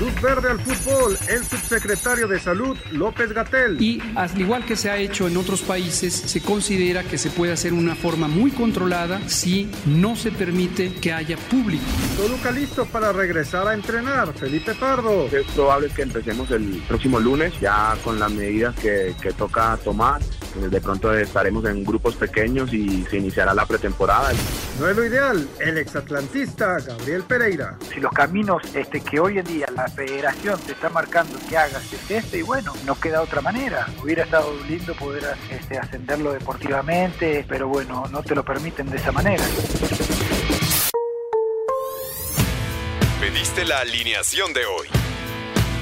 Luz verde al fútbol, el subsecretario de Salud, López Gatel. Y al igual que se ha hecho en otros países, se considera que se puede hacer una forma muy controlada si no se permite que haya público. Toluca listo para regresar a entrenar. Felipe Pardo. Es probable que empecemos el próximo lunes ya con las medidas que, que toca tomar. De pronto estaremos en grupos pequeños y se iniciará la pretemporada. No es lo ideal, el exatlantista Gabriel Pereira. Si los caminos este, que hoy en día la federación te está marcando que hagas es este, y bueno, no queda otra manera. Hubiera estado lindo poder este, ascenderlo deportivamente, pero bueno, no te lo permiten de esa manera. Pediste la alineación de hoy.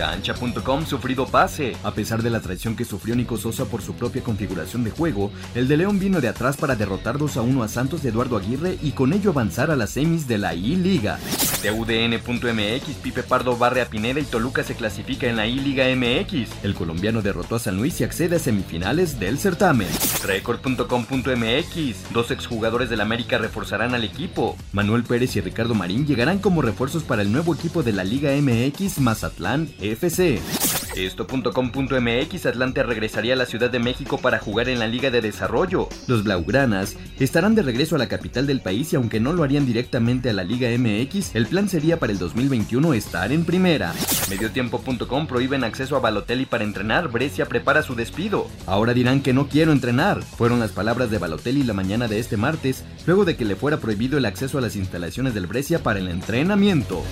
Cancha.com sufrido pase. A pesar de la traición que sufrió Nico Sosa por su propia configuración de juego, el de León vino de atrás para derrotar 2 a 1 a Santos de Eduardo Aguirre y con ello avanzar a las semis de la I-Liga. TUDN.mx, Pipe Pardo barre a Pineda y Toluca se clasifica en la I-Liga MX. El colombiano derrotó a San Luis y accede a semifinales del certamen. Record.com.mx, dos exjugadores del América reforzarán al equipo. Manuel Pérez y Ricardo Marín llegarán como refuerzos para el nuevo equipo de la Liga MX Mazatlán FC. Esto.com.mx Atlante regresaría a la Ciudad de México para jugar en la Liga de Desarrollo. Los Blaugranas estarán de regreso a la capital del país y aunque no lo harían directamente a la Liga MX, el plan sería para el 2021 estar en primera. Mediotiempo.com prohíben acceso a Balotelli para entrenar, Brescia prepara su despido. Ahora dirán que no quiero entrenar. Fueron las palabras de Balotelli la mañana de este martes, luego de que le fuera prohibido el acceso a las instalaciones del Brescia para el entrenamiento.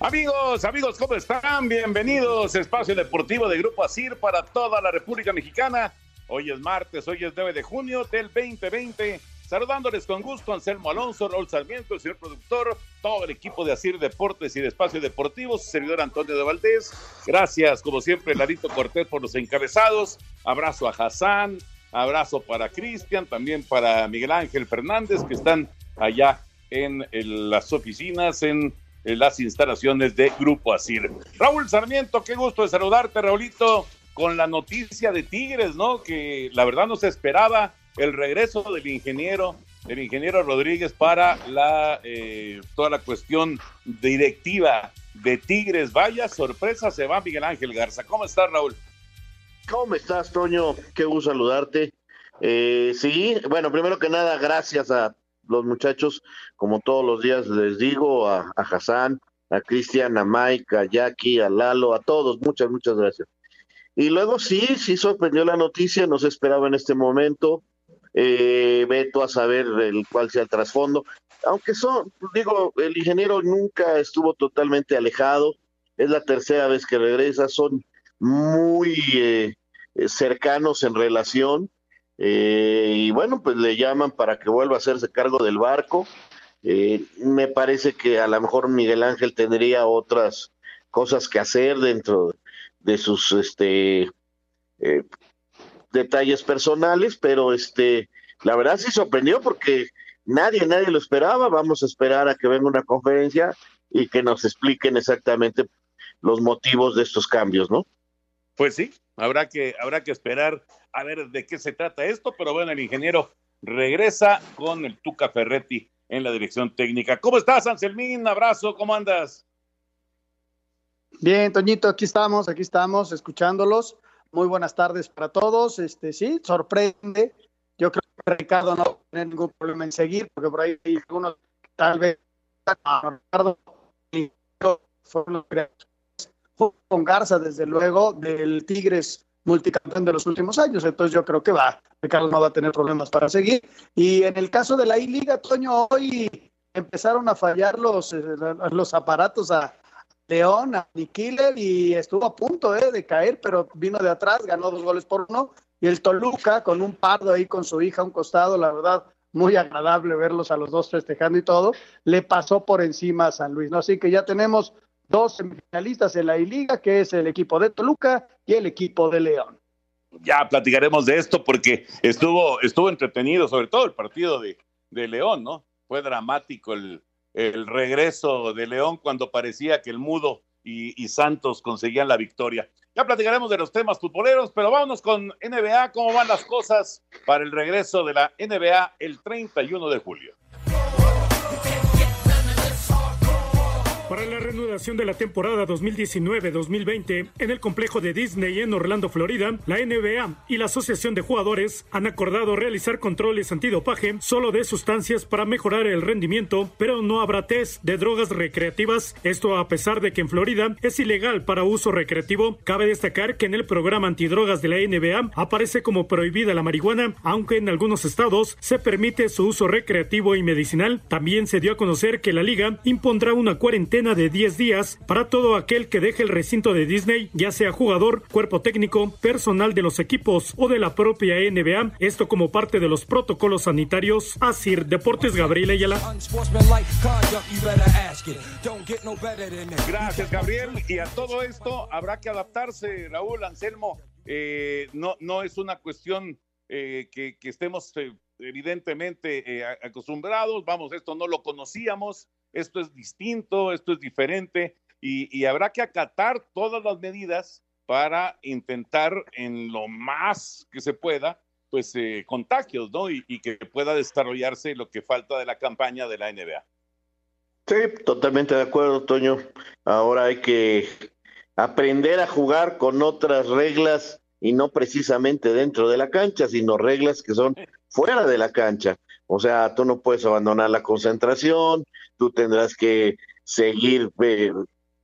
Amigos, amigos, ¿cómo están? Bienvenidos a Espacio Deportivo de Grupo ASIR para toda la República Mexicana. Hoy es martes, hoy es 9 de junio del 2020. Saludándoles con gusto Anselmo Alonso, Raúl Sarmiento, el señor productor, todo el equipo de ASIR Deportes y de Espacio Deportivo, su servidor Antonio de Valdés. Gracias, como siempre, Larito Cortés por los encabezados. Abrazo a Hassan, abrazo para Cristian, también para Miguel Ángel Fernández, que están allá en las oficinas, en las instalaciones de Grupo Asir. Raúl Sarmiento, qué gusto de saludarte, Raulito, con la noticia de Tigres, ¿no? Que la verdad no se esperaba el regreso del ingeniero, del ingeniero Rodríguez para la eh, toda la cuestión directiva de Tigres. Vaya sorpresa, se va Miguel Ángel Garza. ¿Cómo estás, Raúl? ¿Cómo estás, Toño? Qué gusto saludarte. Eh, sí, bueno, primero que nada, gracias a los muchachos, como todos los días les digo, a, Hassan, a Cristian, a Mike, a Jackie, a Lalo, a todos, muchas, muchas gracias. Y luego sí, sí sorprendió la noticia, no se esperaba en este momento, eh, veto a saber el cuál sea el trasfondo, aunque son, digo, el ingeniero nunca estuvo totalmente alejado, es la tercera vez que regresa, son muy eh, cercanos en relación, eh, y bueno, pues le llaman para que vuelva a hacerse cargo del barco. Eh, me parece que a lo mejor Miguel Ángel tendría otras cosas que hacer dentro de sus este eh, detalles personales, pero este la verdad sí sorprendió porque nadie, nadie lo esperaba. Vamos a esperar a que venga una conferencia y que nos expliquen exactamente los motivos de estos cambios, ¿no? Pues sí, habrá que, habrá que esperar a ver de qué se trata esto, pero bueno, el ingeniero regresa con el Tuca Ferretti en la dirección técnica. ¿Cómo estás, Anselmín? Abrazo, ¿cómo andas? Bien, Toñito, aquí estamos, aquí estamos, escuchándolos. Muy buenas tardes para todos. Este, sí, sorprende. Yo creo que Ricardo no va a tener ningún problema en seguir, porque por ahí hay algunos tal vez Ricardo fue con Garza, desde luego, del Tigres multicampeón de los últimos años. Entonces yo creo que va, Ricardo no va a tener problemas para seguir. Y en el caso de la I-Liga, Toño, hoy empezaron a fallar los, eh, los aparatos a León, a Nikiller y estuvo a punto eh, de caer, pero vino de atrás, ganó dos goles por uno. Y el Toluca con un pardo ahí con su hija a un costado, la verdad, muy agradable verlos a los dos festejando y todo, le pasó por encima a San Luis, ¿no? Así que ya tenemos dos semifinalistas en la I-Liga, que es el equipo de Toluca y el equipo de León. Ya platicaremos de esto porque estuvo, estuvo entretenido, sobre todo el partido de, de León, ¿no? Fue dramático el, el, regreso de León cuando parecía que el Mudo y, y, Santos conseguían la victoria. Ya platicaremos de los temas futboleros, pero vámonos con NBA, cómo van las cosas para el regreso de la NBA el 31 de julio. Para la reanudación de la temporada 2019-2020 en el complejo de Disney en Orlando, Florida, la NBA y la Asociación de Jugadores han acordado realizar controles antidopaje solo de sustancias para mejorar el rendimiento, pero no habrá test de drogas recreativas. Esto a pesar de que en Florida es ilegal para uso recreativo. Cabe destacar que en el programa antidrogas de la NBA aparece como prohibida la marihuana, aunque en algunos estados se permite su uso recreativo y medicinal. También se dio a conocer que la liga impondrá una cuarentena de 10 días para todo aquel que deje el recinto de Disney, ya sea jugador, cuerpo técnico, personal de los equipos o de la propia NBA. Esto como parte de los protocolos sanitarios. Asir Deportes Gabriel Ayala. Gracias, Gabriel. Y a todo esto habrá que adaptarse, Raúl Anselmo. Eh, no, no es una cuestión eh, que, estemos eh, evidentemente acostumbrados. Vamos, esto no lo conocíamos esto es distinto, esto es diferente y, habrá que acatar todas las medidas para intentar en lo más que se pueda, pues eh, contagios, ¿no? Y, y, que pueda desarrollarse lo que falta de la campaña de la NBA. Sí, totalmente de acuerdo, Toño. Ahora hay que aprender a jugar con otras reglas y no precisamente dentro de la cancha, sino reglas que son fuera de la cancha. O sea, tú no puedes abandonar la concentración, tú tendrás que seguir eh,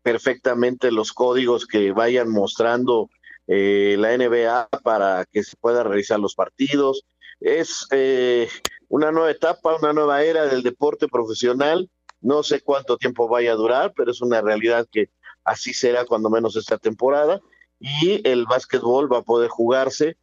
perfectamente los códigos que vayan mostrando eh, la NBA para que se puedan realizar los partidos. Es eh, una nueva etapa, una nueva era del deporte profesional. No sé cuánto tiempo vaya a durar, pero es una realidad que así será cuando menos esta temporada. Y el básquetbol va a poder jugarse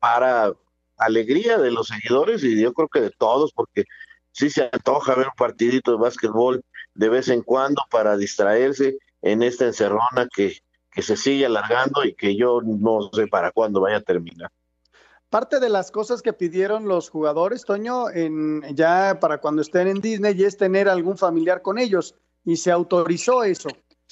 para alegría de los seguidores y yo creo que de todos, porque sí se antoja ver un partidito de básquetbol de vez en cuando para distraerse en esta encerrona que, que se sigue alargando y que yo no sé para cuándo vaya a terminar. Parte de las cosas que pidieron los jugadores, Toño, en, ya para cuando estén en Disney, es tener algún familiar con ellos y se autorizó eso.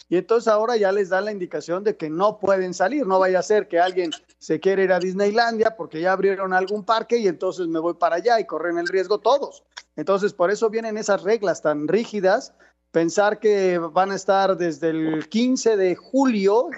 Y entonces ahora ya les da la indicación de que no pueden salir, no vaya a ser que alguien se quiera ir a Disneylandia porque ya abrieron algún parque y entonces me voy para allá y corren el riesgo todos. Entonces por eso vienen esas reglas tan rígidas, pensar que van a estar desde el 15 de julio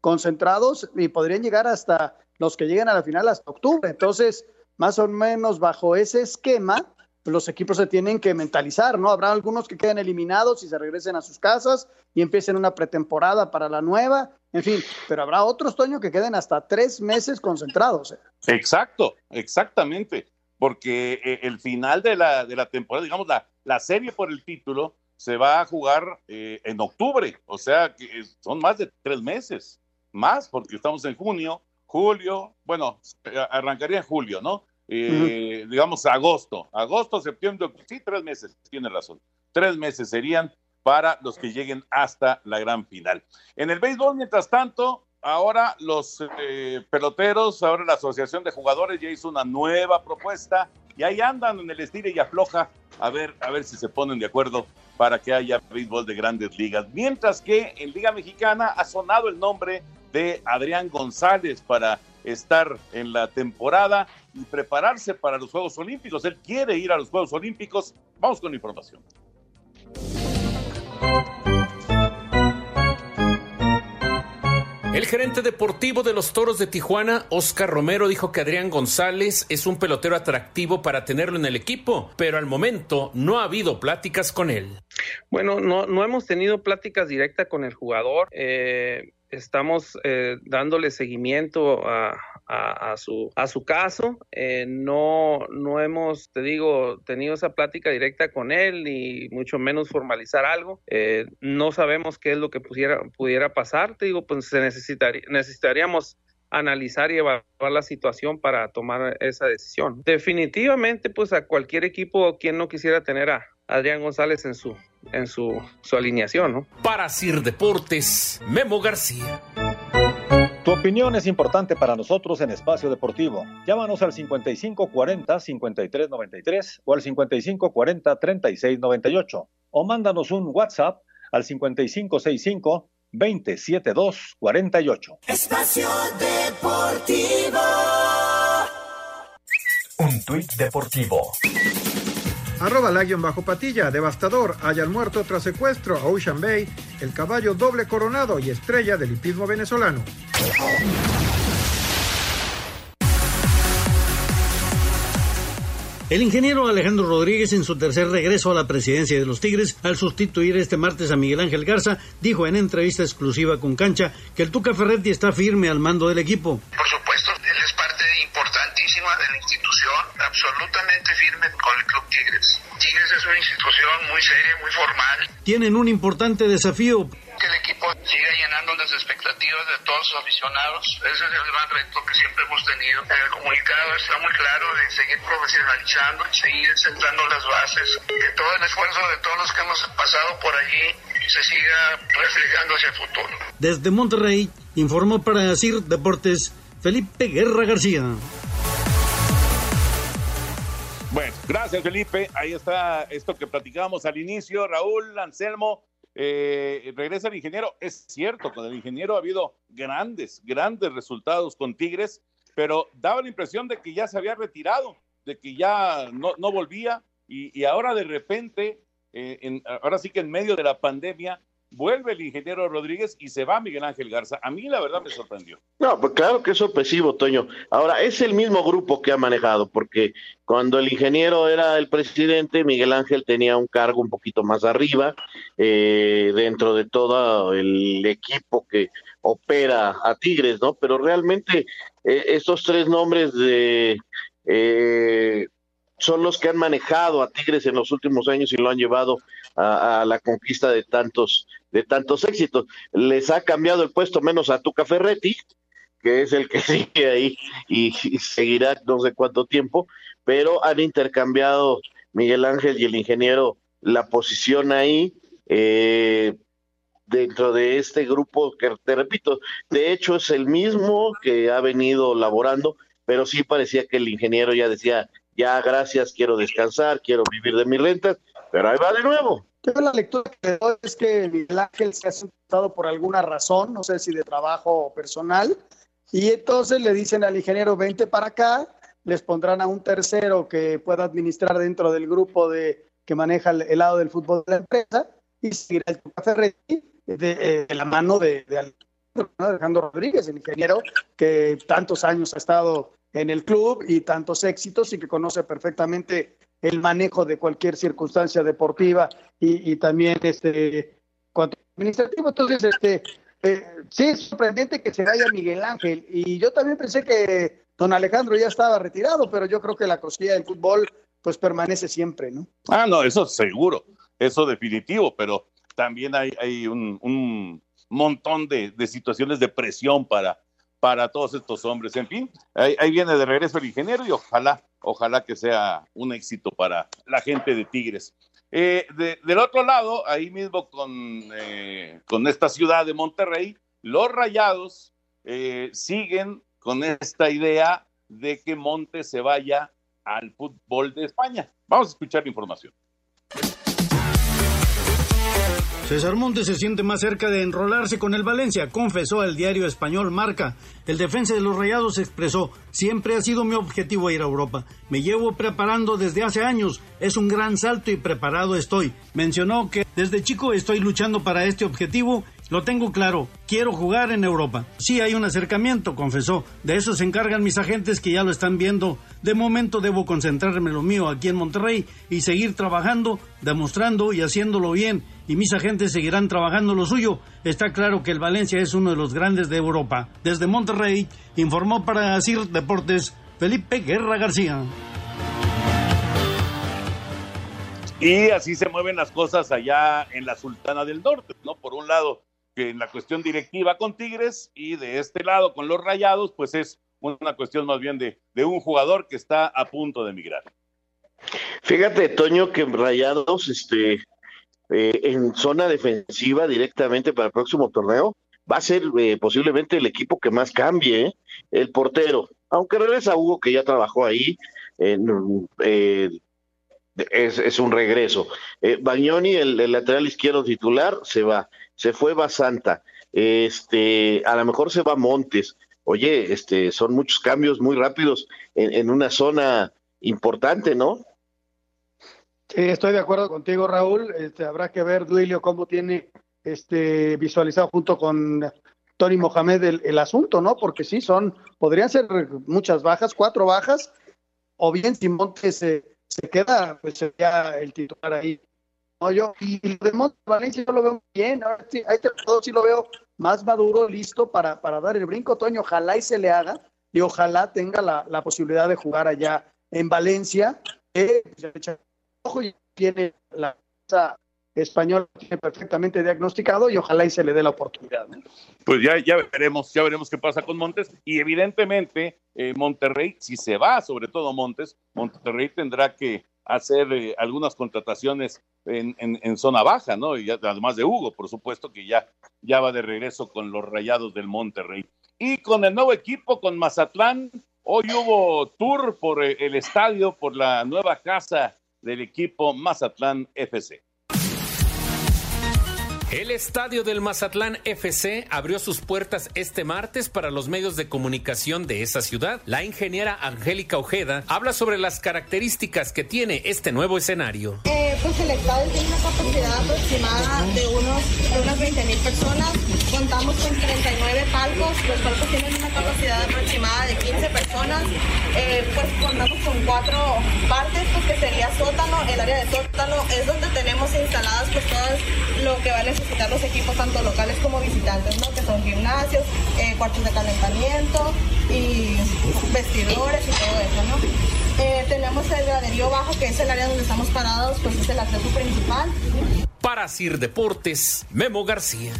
concentrados y podrían llegar hasta los que lleguen a la final hasta octubre. Entonces, más o menos bajo ese esquema, los equipos se tienen que mentalizar, ¿no? Habrá algunos que queden eliminados y se regresen a sus casas y empiecen una pretemporada para la nueva, en fin, pero habrá otros, Toño, que queden hasta tres meses concentrados. ¿eh? Exacto, exactamente, porque eh, el final de la, de la temporada, digamos, la, la serie por el título se va a jugar eh, en octubre, o sea, que son más de tres meses, más, porque estamos en junio, julio, bueno, arrancaría en julio, ¿no? Eh, digamos, agosto, agosto, septiembre, sí, tres meses, tiene razón, tres meses serían para los que lleguen hasta la gran final. En el béisbol, mientras tanto, ahora los eh, peloteros, ahora la Asociación de Jugadores ya hizo una nueva propuesta y ahí andan en el estilo y afloja a ver, a ver si se ponen de acuerdo para que haya béisbol de grandes ligas. Mientras que en Liga Mexicana ha sonado el nombre de Adrián González para estar en la temporada y prepararse para los Juegos Olímpicos. Él quiere ir a los Juegos Olímpicos. Vamos con la información. El gerente deportivo de los Toros de Tijuana, Oscar Romero, dijo que Adrián González es un pelotero atractivo para tenerlo en el equipo, pero al momento no ha habido pláticas con él. Bueno, no, no hemos tenido pláticas directas con el jugador. Eh, estamos eh, dándole seguimiento a, su, a su caso. Eh, no, no hemos, te digo, tenido esa plática directa con él, ni mucho menos formalizar algo. Eh, no sabemos qué es lo que pudiera, pudiera pasar. Te digo, pues se necesitaría, necesitaríamos analizar y evaluar la situación para tomar esa decisión. Definitivamente, pues a cualquier equipo, quien no quisiera tener a Adrián González en su, en su, su alineación, ¿no? Para Sir Deportes, Memo García. Tu opinión es importante para nosotros en Espacio Deportivo. Llámanos al 5540-5393 o al 5540-3698 o mándanos un WhatsApp al 5565-27248. Espacio Deportivo. Un tuit deportivo. Arroba la bajo patilla, devastador, hayan muerto tras secuestro a Ocean Bay, el caballo doble coronado y estrella del hipismo venezolano. El ingeniero Alejandro Rodríguez, en su tercer regreso a la presidencia de los Tigres, al sustituir este martes a Miguel Ángel Garza, dijo en entrevista exclusiva con Cancha que el Tuca Ferretti está firme al mando del equipo. Por supuesto, él es parte importantísima de la institución, absolutamente firme con el Club Tigres. Tigres es una institución muy seria, muy formal. Tienen un importante desafío que el equipo siga llenando las expectativas de todos los aficionados. Ese es el gran reto que siempre hemos tenido. En el comunicado está muy claro de seguir profesionalizando, seguir sentando las bases, que todo el esfuerzo de todos los que hemos pasado por allí se siga reflejando hacia el futuro. Desde Monterrey, informó para CIR Deportes Felipe Guerra García. Bueno, gracias Felipe. Ahí está esto que platicábamos al inicio. Raúl, Anselmo, eh, regresa el ingeniero. Es cierto, con el ingeniero ha habido grandes, grandes resultados con Tigres, pero daba la impresión de que ya se había retirado, de que ya no, no volvía y, ahora de repente, eh, ahora sí que en medio de la pandemia, vuelve el ingeniero Rodríguez y se va Miguel Ángel Garza. A mí la verdad me sorprendió. No, pues claro que es sorpresivo, Toño. Ahora, es el mismo grupo que ha manejado, porque cuando el ingeniero era el presidente, Miguel Ángel tenía un cargo un poquito más arriba, eh, dentro de todo el equipo que opera a Tigres, ¿no? Pero realmente eh, estos tres nombres de... Eh, son los que han manejado a Tigres en los últimos años y lo han llevado a, la conquista de tantos, de tantos éxitos. Les ha cambiado el puesto menos a Tuca Ferretti, que es el que sigue ahí y, seguirá no sé cuánto tiempo, pero han intercambiado Miguel Ángel y el ingeniero la posición ahí. Eh, dentro de este grupo que te repito, de hecho es el mismo que ha venido laborando, pero sí parecía que el ingeniero ya decía, ya gracias, quiero descansar, quiero vivir de mis rentas, pero ahí va de nuevo. Yo la lectura que doy es que Miguel Ángel se ha sentado por alguna razón, no sé si de trabajo o personal, y entonces le dicen al ingeniero, vente para acá, les pondrán a un tercero que pueda administrar dentro del grupo de que maneja el, lado del fútbol de la empresa, y seguirá el Ferretti de, de, la mano de, de Alejandro Rodríguez, el ingeniero que tantos años ha estado en el club y tantos éxitos y que conoce perfectamente el manejo de cualquier circunstancia deportiva y, también este administrativo. Entonces, este eh, sí es sorprendente que se vaya Miguel Ángel y yo también pensé que don Alejandro ya estaba retirado, pero yo creo que la cosilla del fútbol pues permanece siempre, ¿no? Ah, no, eso seguro, eso definitivo, pero también hay, hay un, un montón de, de situaciones de presión para para todos estos hombres. En fin, ahí, viene de regreso el ingeniero y ojalá, ojalá que sea un éxito para la gente de Tigres. Eh, del otro lado, ahí mismo con, eh, con esta ciudad de Monterrey, los rayados eh, siguen con esta idea de que Montes se vaya al fútbol de España. Vamos a escuchar la información. César Montes se siente más cerca de enrolarse con el Valencia, confesó al diario español Marca. El defensa de los Rayados expresó, siempre ha sido mi objetivo ir a Europa. Me llevo preparando desde hace años, es un gran salto y preparado estoy. Mencionó que desde chico estoy luchando para este objetivo Lo tengo claro, quiero jugar en Europa. Sí hay un acercamiento, confesó. De eso se encargan mis agentes que ya lo están viendo. De momento debo concentrarme en lo mío aquí en Monterrey y seguir trabajando, demostrando y haciéndolo bien. Y mis agentes seguirán trabajando lo suyo. Está claro que el Valencia es uno de los grandes de Europa. Desde Monterrey informó para Asir Deportes Felipe Guerra García. Y así se mueven las cosas allá en la Sultana del Norte, ¿no? Por un lado, en la cuestión directiva con Tigres y de este lado con los Rayados, pues es una cuestión más bien de, de un jugador que está a punto de emigrar. Fíjate, Toño, que Rayados, este, eh, en zona defensiva directamente para el próximo torneo, va a ser eh, posiblemente el equipo que más cambie, ¿eh? el portero, aunque regresa Hugo, que ya trabajó ahí, es, es, un regreso. Bagnoni, el, lateral izquierdo titular, se va. Se fue Basanta. Este, a lo mejor se va Montes. Oye, este, son muchos cambios muy rápidos en, en una zona importante, ¿no? Sí, estoy de acuerdo contigo, Raúl. Este, habrá que ver, Duilio, cómo tiene este, visualizado junto con Tony Mohamed el, asunto, ¿no? Porque sí, son, podrían ser muchas bajas, cuatro bajas, o bien si Montes se, se queda, pues sería el titular ahí. No, yo, y, Montes Valencia yo lo veo bien, ahora sí, ahí te, todo sí lo veo más maduro, listo para, para dar el brinco, Toño, ojalá y se le haga, y ojalá tenga la, la posibilidad de jugar allá en Valencia, eh, ojo y tiene la español tiene perfectamente diagnosticado y ojalá y se le dé la oportunidad. Pues ya, ya veremos, ya veremos qué pasa con Montes y evidentemente eh, Monterrey, si se va, sobre todo Montes, Monterrey tendrá que hacer eh, algunas contrataciones en, en, en, zona baja, ¿no? Y además de Hugo, por supuesto, que ya, ya va de regreso con los rayados del Monterrey. Y con el nuevo equipo, con Mazatlán, hoy hubo tour por eh, el estadio, por la nueva casa del equipo Mazatlán FC. El estadio del Mazatlán FC abrió sus puertas este martes para los medios de comunicación de esa ciudad. La ingeniera Angélica Ojeda habla sobre las características que tiene este nuevo escenario. Eh, pues el estadio tiene una capacidad aproximada de, unos, de unas 20 mil personas. Contamos con 39 palcos. Los palcos tienen una capacidad aproximada de 15 personas. Eh, pues contamos con cuatro partes, pues que sería sótano. El área de sótano es donde tenemos instaladas pues todo lo que va a necesitar los equipos tanto locales como visitantes, ¿no? Que son gimnasios, eh, cuartos de calentamiento y vestidores y todo eso, ¿no? Eh, tenemos el graderío bajo, que es el área donde estamos parados, pues es el acceso principal. Para Sir Deportes, Memo García.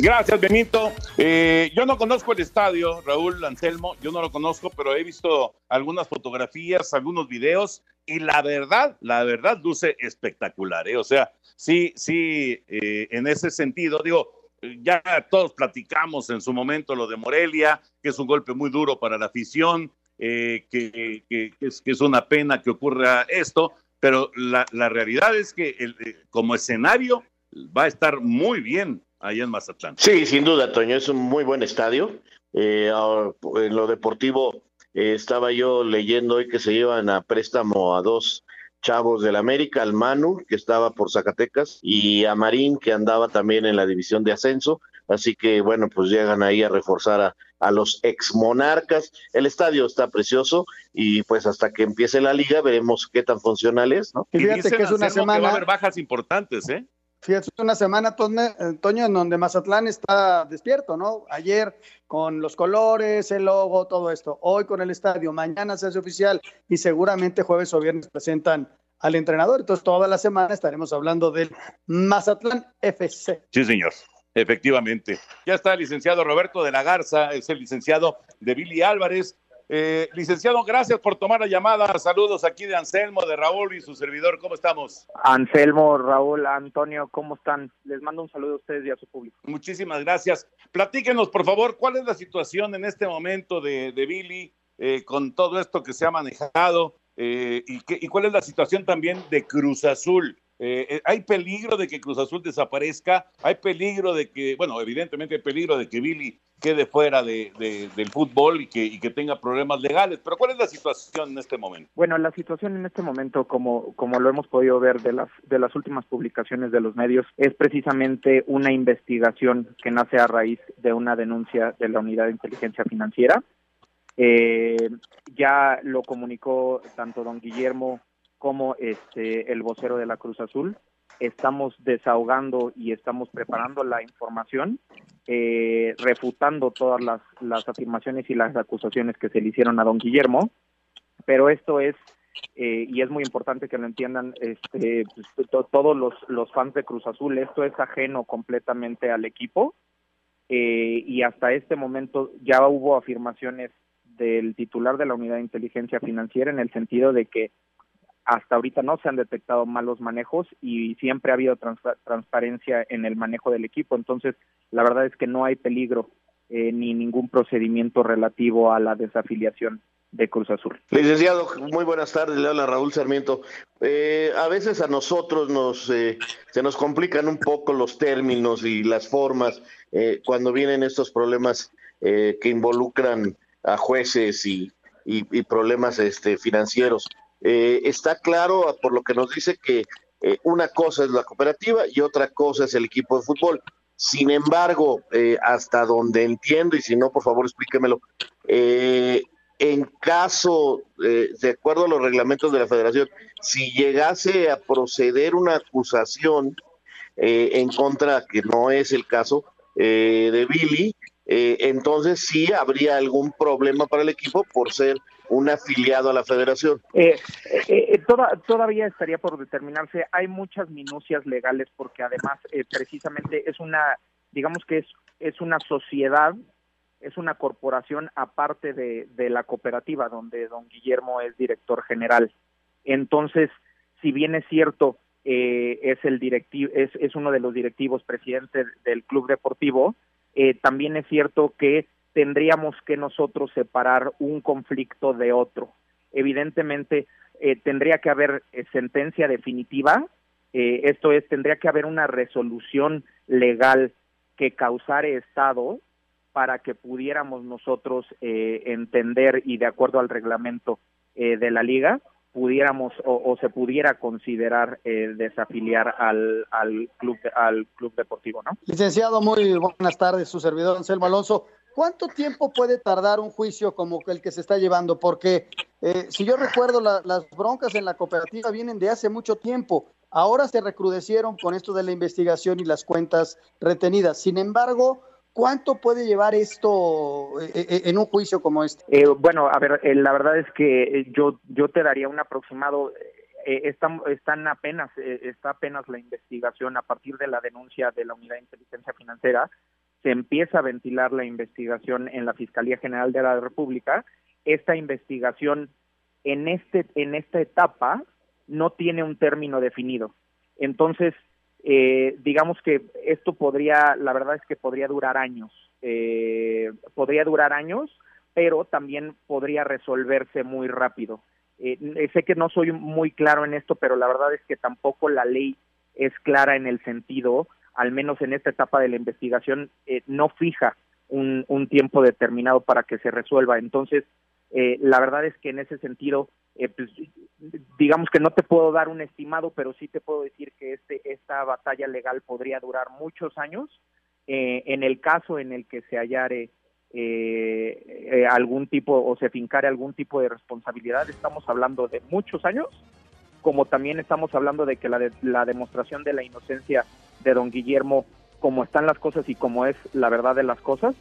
Gracias, Benito. Eh, yo no conozco el estadio, Raúl Anselmo, yo no lo conozco, pero he visto algunas fotografías, algunos videos, y la verdad, la verdad luce espectacular, ¿eh? O sea, sí, sí, eh, en ese sentido, digo, ya todos platicamos en su momento lo de Morelia, que es un golpe muy duro para la afición, eh, que, es, que, es, una pena que ocurra esto, pero la, la realidad es que el, como escenario va a estar muy bien allá en Mazatlán. Sí, sin duda, Toño, es un muy buen estadio. Eh, en lo deportivo, eh, estaba yo leyendo hoy que se llevan a préstamo a dos chavos del América, al Manu, que estaba por Zacatecas, y a Marín, que andaba también en la división de ascenso. Así que, bueno, pues llegan ahí a reforzar a, a los ex monarcas. El estadio está precioso y pues hasta que empiece la liga veremos qué tan funcional es, ¿no? Y fíjate que es una semana. Que va a haber bajas importantes, ¿eh? Fíjate, una semana, Toño, en donde Mazatlán está despierto, ¿no? Ayer con los colores, el logo, todo esto. Hoy con el estadio, mañana se hace oficial y seguramente jueves o viernes presentan al entrenador. Entonces, toda la semana estaremos hablando del Mazatlán FC. Sí, señor. Efectivamente. Ya está el licenciado Roberto de la Garza, es el licenciado de Billy Álvarez. Eh, licenciado, gracias por tomar la llamada. Saludos aquí de Anselmo, de Raúl y su servidor. ¿Cómo estamos? Anselmo, Raúl, Antonio, ¿cómo están? Les mando un saludo a ustedes y a su público. Muchísimas gracias. Platíquenos, por favor, cuál es la situación en este momento de, de Billy eh, con todo esto que se ha manejado eh, y, y, cuál es la situación también de Cruz Azul. Hay peligro de que Cruz Azul desaparezca, hay peligro de que, bueno, evidentemente hay peligro de que Billy quede fuera de, del fútbol y que, y que tenga problemas legales. Pero ¿cuál es la situación en este momento? Bueno, la situación en este momento, como, como lo hemos podido ver de las, de las últimas publicaciones de los medios, es precisamente una investigación que nace a raíz de una denuncia de la Unidad de Inteligencia Financiera. Eh, ya lo comunicó tanto don Guillermo como este el vocero de la Cruz Azul estamos desahogando y estamos preparando la información, eh, refutando todas las, las, afirmaciones y las acusaciones que se le hicieron a don Guillermo, pero esto es, eh, y es muy importante que lo entiendan este, pues, todos los, los fans de Cruz Azul, esto es ajeno completamente al equipo, eh, y hasta este momento ya hubo afirmaciones del titular de la unidad de inteligencia financiera en el sentido de que hasta ahorita no se han detectado malos manejos y siempre ha habido transparencia en el manejo del equipo. Entonces, la verdad es que no hay peligro eh, ni ningún procedimiento relativo a la desafiliación de Cruz Azul. Licenciado, muy buenas tardes, le habla Raúl Sarmiento. Eh, a veces a nosotros nos eh, se nos complican un poco los términos y las formas cuando vienen estos problemas que involucran a jueces y, y problemas este, financieros. Eh, está claro por lo que nos dice que eh, una cosa es la cooperativa y otra cosa es el equipo de fútbol. Sin embargo, eh, hasta donde entiendo, y si no, por favor explíquemelo, en caso, de acuerdo a los reglamentos de la federación, si llegase a proceder una acusación en contra, que no es el caso, de Billy, entonces sí habría algún problema para el equipo por ser un afiliado a la federación. Eh, eh, eh todavía estaría por determinarse. Hay muchas minucias legales porque además eh, precisamente es una, digamos que es, es una sociedad, es una corporación aparte de, de la cooperativa donde don Guillermo es director general. Entonces, si bien es cierto, es el directivo, es, es uno de los directivos presidentes del club deportivo, también es cierto que tendríamos que nosotros separar un conflicto de otro. Evidentemente, eh, tendría que haber eh, sentencia definitiva, eh, esto es, tendría que haber una resolución legal que causare Estado para que pudiéramos nosotros entender y de acuerdo al reglamento de la liga, pudiéramos o, se pudiera considerar desafiliar al, al club al club deportivo, ¿no? Licenciado, muy buenas tardes, su servidor Anselmo Alonso. ¿Cuánto tiempo puede tardar un juicio como el que se está llevando? Porque eh, si yo recuerdo, las broncas en la cooperativa vienen de hace mucho tiempo. Ahora se recrudecieron con esto de la investigación y las cuentas retenidas. Sin embargo, ¿cuánto puede llevar esto eh, eh, en un juicio como este? bueno, a ver, la verdad es que yo, yo te daría un aproximado. Están, están apenas, está apenas la investigación a partir de la denuncia de la Unidad de Inteligencia Financiera se empieza a ventilar la investigación en la Fiscalía General de la República, esta investigación en este en esta etapa no tiene un término definido. Entonces, eh, digamos que esto podría, la verdad es que podría durar años, eh, podría durar años, pero también podría resolverse muy rápido. Eh, sé que no soy muy claro en esto, pero la verdad es que tampoco la ley es clara en el sentido al menos en esta etapa de la investigación, eh, no fija un, tiempo determinado para que se resuelva. Entonces, eh, la verdad es que en ese sentido, eh, pues, digamos que no te puedo dar un estimado, pero sí te puedo decir que este, esta batalla legal podría durar muchos años. en el caso en el que se hallare algún tipo o se fincare algún tipo de responsabilidad, estamos hablando de muchos años, como también estamos hablando de que la, de, la demostración de la inocencia de don Guillermo, como están las cosas y como es la verdad de las cosas,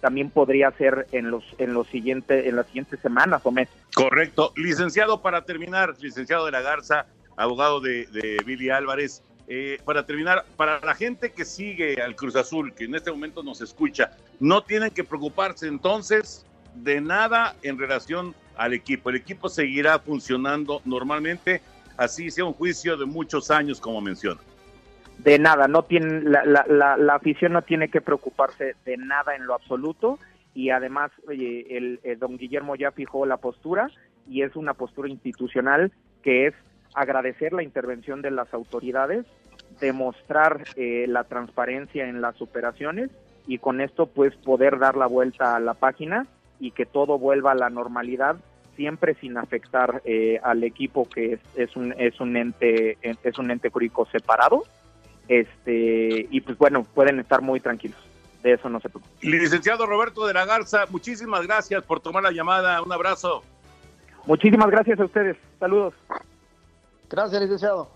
también podría ser en los en los siguientes en las siguientes semanas o meses. Correcto, licenciado para terminar, licenciado de la Garza, abogado de, de Billy Álvarez. Eh, para terminar, para la gente que sigue al Cruz Azul, que en este momento nos escucha, no tienen que preocuparse entonces de nada en relación al equipo. El equipo seguirá funcionando normalmente, así sea un juicio de muchos años, como menciona. De nada, no tienen, la, la, la, afición no tiene que preocuparse de nada en lo absoluto y además el, don Guillermo ya fijó la postura y es una postura institucional que es agradecer la intervención de las autoridades, demostrar eh, la transparencia en las operaciones y con esto pues poder dar la vuelta a la página y que todo vuelva a la normalidad siempre sin afectar eh, al equipo que es, es, un es un ente es un ente jurídico separado este y pues bueno pueden estar muy tranquilos de eso no se preocupen Licenciado Roberto de la Garza, muchísimas gracias por tomar la llamada. Un abrazo. muchísimas gracias a ustedes saludos Gracias, licenciado.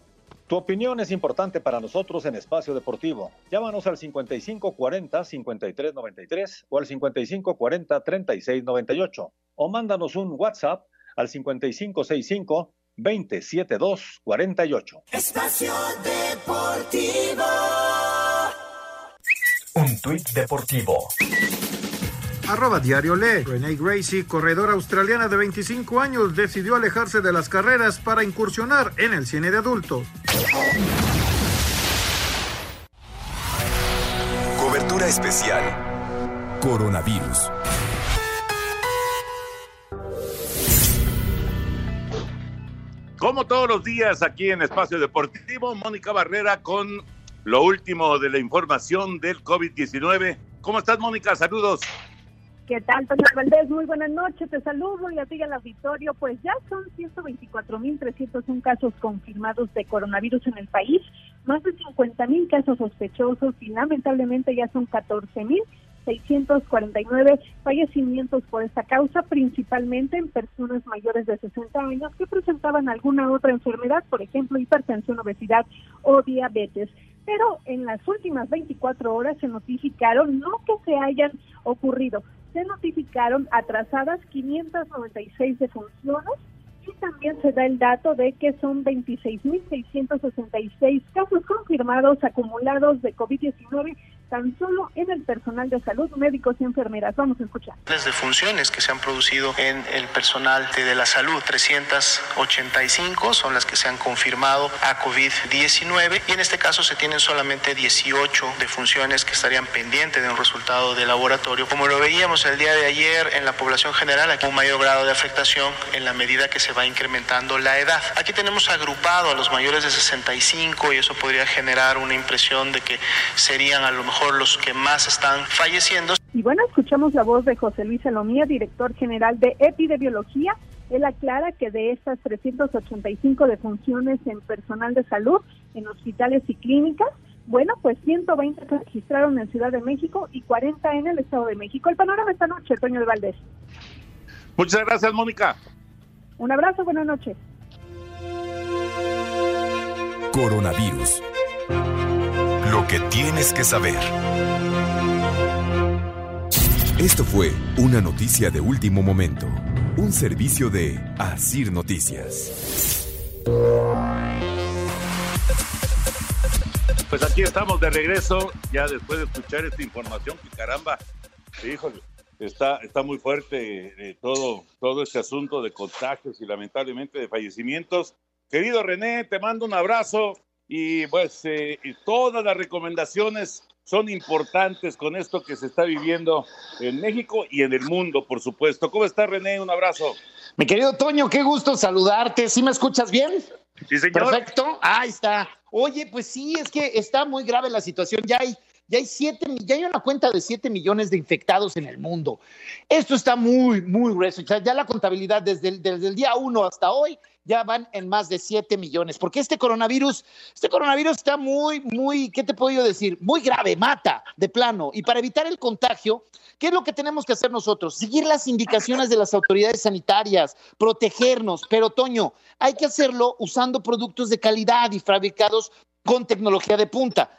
Tu opinión es importante para nosotros en Espacio Deportivo. Llámanos al 5540-5393 o al 5540-3698 o mándanos un WhatsApp al 5565-27248. Espacio Deportivo. Un tuit deportivo. Arroba Diario Le. Renee Gracie, corredora australiana de 25 años, decidió alejarse de las carreras para incursionar en el cine de adultos. Cobertura especial. Coronavirus. Como todos los días aquí en Espacio Deportivo, Mónica Barrera con lo último de la información del COVID-19. ¿Cómo estás, Mónica? Saludos. ¿Qué tal, Toño Valdés? Muy buenas noches, te saludo y a ti al auditorio. Pues ya son 124.301 casos confirmados de coronavirus en el país, más de 50.000 casos sospechosos y lamentablemente ya son 14.649 fallecimientos por esta causa, principalmente en personas mayores de 60 años que presentaban alguna otra enfermedad, por ejemplo, hipertensión, obesidad o diabetes. Pero en las últimas 24 horas se notificaron, no que se hayan ocurrido, se notificaron atrasadas 596 defunciones y también se da el dato de que son 26.666 casos confirmados acumulados de COVID-19 tan solo en el personal de salud, médicos y enfermeras. Vamos a escuchar. de funciones que se han producido en el personal de la salud. 385 son las que se han confirmado a COVID-19 y en este caso se tienen solamente 18 defunciones que estarían pendientes de un resultado de laboratorio. Como lo veíamos el día de ayer en la población general, aquí un mayor grado de afectación en la medida que se va incrementando la edad. Aquí tenemos agrupado a los mayores de 65 y eso podría generar una impresión de que serían a lo mejor los que más están falleciendo. Y bueno, escuchamos la voz de José Luis Salomía, director general de epidemiología. Él aclara que de estas 385 defunciones en personal de salud, en hospitales y clínicas, bueno, pues 120 se registraron en Ciudad de México y 40 en el Estado de México. El panorama esta noche, Toño de Valdés. Muchas gracias, Mónica. Un abrazo, buenas noches. Coronavirus. Lo que tienes que saber. Esto fue una noticia de último momento. Un servicio de Asir Noticias. Pues aquí estamos de regreso, ya después de escuchar esta información, que caramba, híjole, está, está muy fuerte eh, todo, todo este asunto de contagios y lamentablemente de fallecimientos. Querido René, te mando un abrazo y pues eh, y todas las recomendaciones son importantes con esto que se está viviendo en México y en el mundo, por supuesto. ¿Cómo estás, René? Un abrazo. Mi querido Toño, qué gusto saludarte. ¿Sí me escuchas bien? Sí, señor. Perfecto. Ahí está. Oye, pues sí, es que está muy grave la situación. Ya hay, ya hay siete, ya hay una cuenta de 7 millones de infectados en el mundo. Esto está muy, muy grueso. Ya, la contabilidad desde el, desde el día uno hasta hoy ya van en más de 7 millones, porque este coronavirus, este coronavirus está muy, muy, ¿qué te puedo yo decir? Muy grave, mata de plano. Y para evitar el contagio, ¿qué es lo que tenemos que hacer nosotros? Seguir las indicaciones de las autoridades sanitarias, protegernos, pero Toño, hay que hacerlo usando productos de calidad y fabricados con tecnología de punta.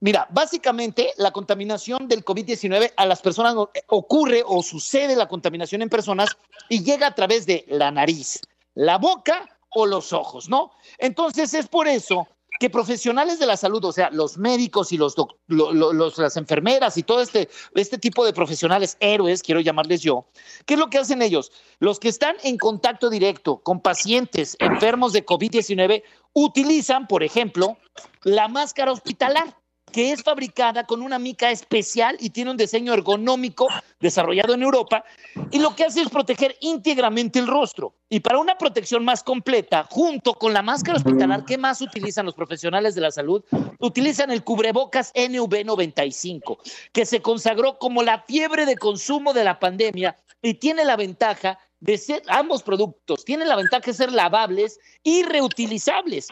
Mira, básicamente la contaminación del COVID-19 a las personas ocurre o sucede la contaminación en personas y llega a través de la nariz, la boca o los ojos, ¿no? Entonces es por eso que profesionales de la salud, o sea, los médicos y los, lo, lo, los, las enfermeras y todo este, este tipo de profesionales héroes, quiero llamarles yo, ¿qué es lo que hacen ellos? Los que están en contacto directo con pacientes enfermos de COVID-19 utilizan, por ejemplo, la máscara hospitalar. Que es fabricada con una mica especial y tiene un diseño ergonómico desarrollado en Europa y lo que hace es proteger íntegramente el rostro. Y para una protección más completa, junto con la máscara hospitalar, ¿qué más utilizan los profesionales de la salud? Utilizan el cubrebocas NV95, que se consagró como la fiebre de consumo de la pandemia y tiene la ventaja de ser, ambos productos tienen la ventaja de ser lavables y reutilizables.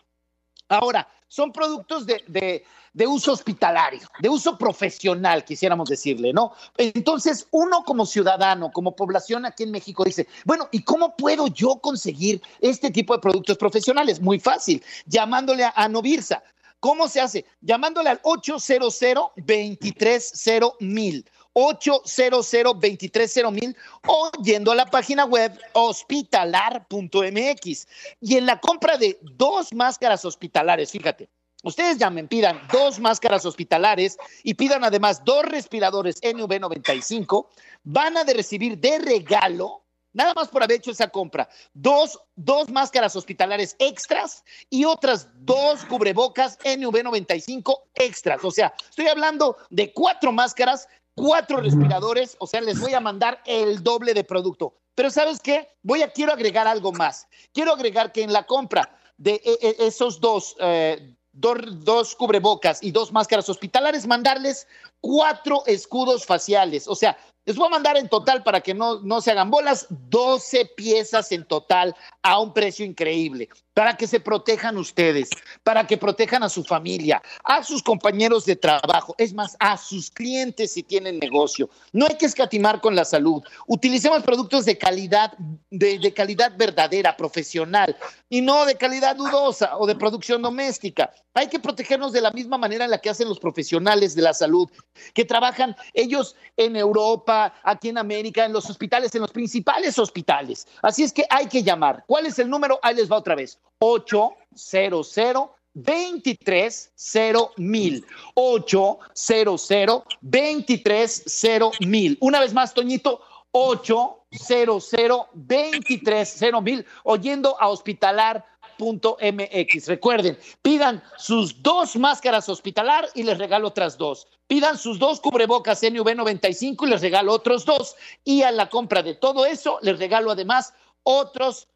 Ahora, son productos de, de, de, uso hospitalario, de uso profesional, quisiéramos decirle, ¿no? Entonces, uno como ciudadano, como población aquí en México dice, bueno, ¿y cómo puedo yo conseguir este tipo de productos profesionales? Muy fácil, llamándole a, Novirsa. ¿Cómo se hace? Llamándole al 800 230 mil. 800 mil o yendo a la página web hospitalar.mx. Y en la compra de dos máscaras hospitalares, fíjate, ustedes llamen, pidan dos máscaras hospitalares y pidan además dos respiradores NV95, van a de recibir de regalo nada más por haber hecho esa compra, dos, dos máscaras hospitalares extras y otras dos cubrebocas NV95 extras. O sea, estoy hablando de cuatro máscaras, cuatro respiradores, o sea, les voy a mandar el doble de producto. Pero ¿sabes qué? Voy a, quiero agregar algo más. Quiero agregar que en la compra de e, e, esos dos, eh, dos, dos, cubrebocas y dos máscaras hospitalares, mandarles cuatro escudos faciales. O sea, les voy a mandar en total, para que no, no se hagan bolas, 12 piezas en total a un precio increíble, para que se protejan ustedes, para que protejan a su familia, a sus compañeros de trabajo, es más, a sus clientes si tienen negocio. No hay que escatimar con la salud. Utilicemos productos de calidad, de, calidad verdadera, profesional, y no de calidad dudosa o de producción doméstica. Hay que protegernos de la misma manera en la que hacen los profesionales de la salud, que trabajan ellos en Europa, aquí en América, en los hospitales, en los principales hospitales. Así es que hay que llamar. ¿Cuál es el número? Ahí les va otra vez. 800 23 mil 800 23 mil Una vez más, Toñito, 800 23 mil oyendo a hospitalar.mx. Recuerden, pidan sus dos máscaras hospitalar y les regalo otras dos. Pidan sus dos cubrebocas NV95 y les regalo otros dos. Y a la compra de todo eso, les regalo además otros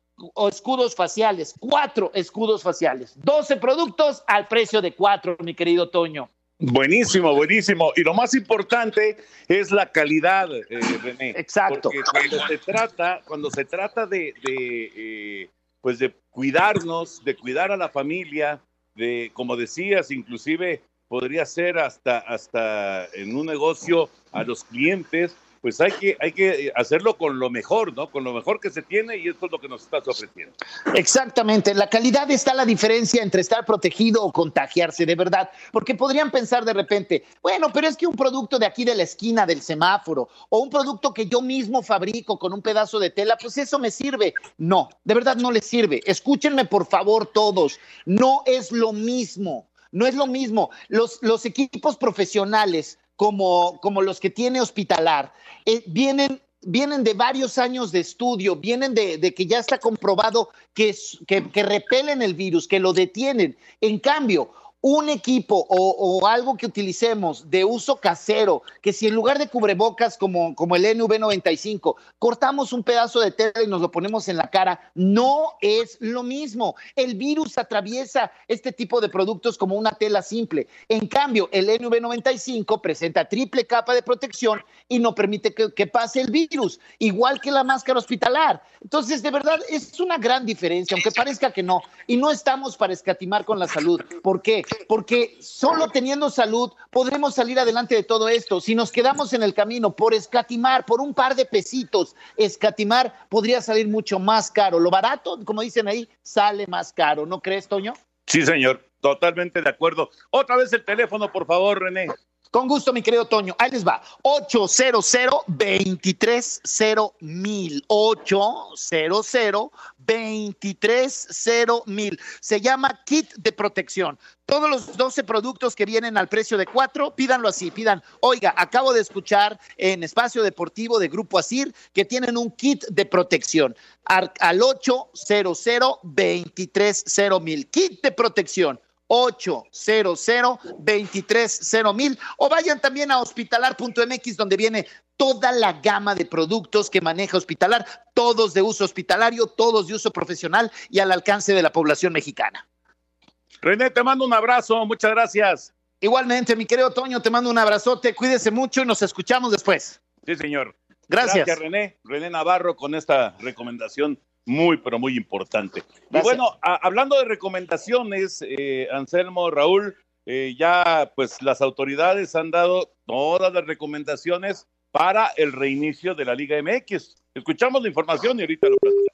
escudos faciales, cuatro escudos faciales, 12 productos al precio de cuatro, mi querido Toño. Buenísimo, buenísimo. Y lo más importante es la calidad, eh, René. Exacto. Porque cuando se trata, cuando se trata de, de eh, pues de cuidarnos, de cuidar a la familia, de, como decías, inclusive podría ser hasta, hasta en un negocio a los clientes, pues hay que, hay que hacerlo con lo mejor, ¿no? Con lo mejor que se tiene y esto es lo que nos estás ofreciendo. Exactamente, en la calidad está la diferencia entre estar protegido o contagiarse, de verdad, porque podrían pensar de repente, bueno, pero es que un producto de aquí de la esquina del semáforo o un producto que yo mismo fabrico con un pedazo de tela, pues eso me sirve. No, de verdad no les sirve. Escúchenme por favor todos, no es lo mismo. No es lo mismo. Los, los equipos profesionales como, como los que tiene hospitalar, eh, vienen vienen de varios años de estudio, vienen de, de que ya está comprobado que, que, que, repelen el virus, que lo detienen. En cambio, un equipo o, o, algo que utilicemos de uso casero, que si en lugar de cubrebocas como, como el NV95 cortamos un pedazo de tela y nos lo ponemos en la cara, no es lo mismo. El virus atraviesa este tipo de productos como una tela simple. En cambio, el NV95 presenta triple capa de protección y no permite que, que pase el virus, igual que la máscara hospitalar. Entonces, de verdad, es una gran diferencia, aunque parezca que no. Y no estamos para escatimar con la salud. ¿Por qué? Porque solo teniendo salud podremos salir adelante de todo esto. Si nos quedamos en el camino por escatimar, por un par de pesitos, escatimar podría salir mucho más caro. Lo barato, como dicen ahí, sale más caro. ¿No crees, Toño? Sí, señor, totalmente de acuerdo. Otra vez el teléfono, por favor, René. Con gusto, mi querido Toño. Ahí les va. 800 230 mil. 800 230 mil. Se llama kit de protección. Todos los 12 productos que vienen al precio de cuatro, pídanlo así, pidan, oiga, acabo de escuchar en Espacio Deportivo de Grupo Asir que tienen un kit de protección al, al 800 230 mil. Kit de protección. 800 230 o vayan también a hospitalar.mx donde viene toda la gama de productos que maneja Hospitalar, todos de uso hospitalario, todos de uso profesional y al alcance de la población mexicana. René, te mando un abrazo, muchas gracias. Igualmente, mi querido Toño, te mando un abrazote, cuídese mucho y nos escuchamos después. Sí, señor. Gracias. Gracias, René. René Navarro con esta recomendación muy, pero muy importante. Y bueno, a- hablando de recomendaciones, eh, Anselmo, Raúl, eh, ya pues las autoridades han dado todas las recomendaciones para el reinicio de la Liga MX. Escuchamos la información y ahorita lo platicamos.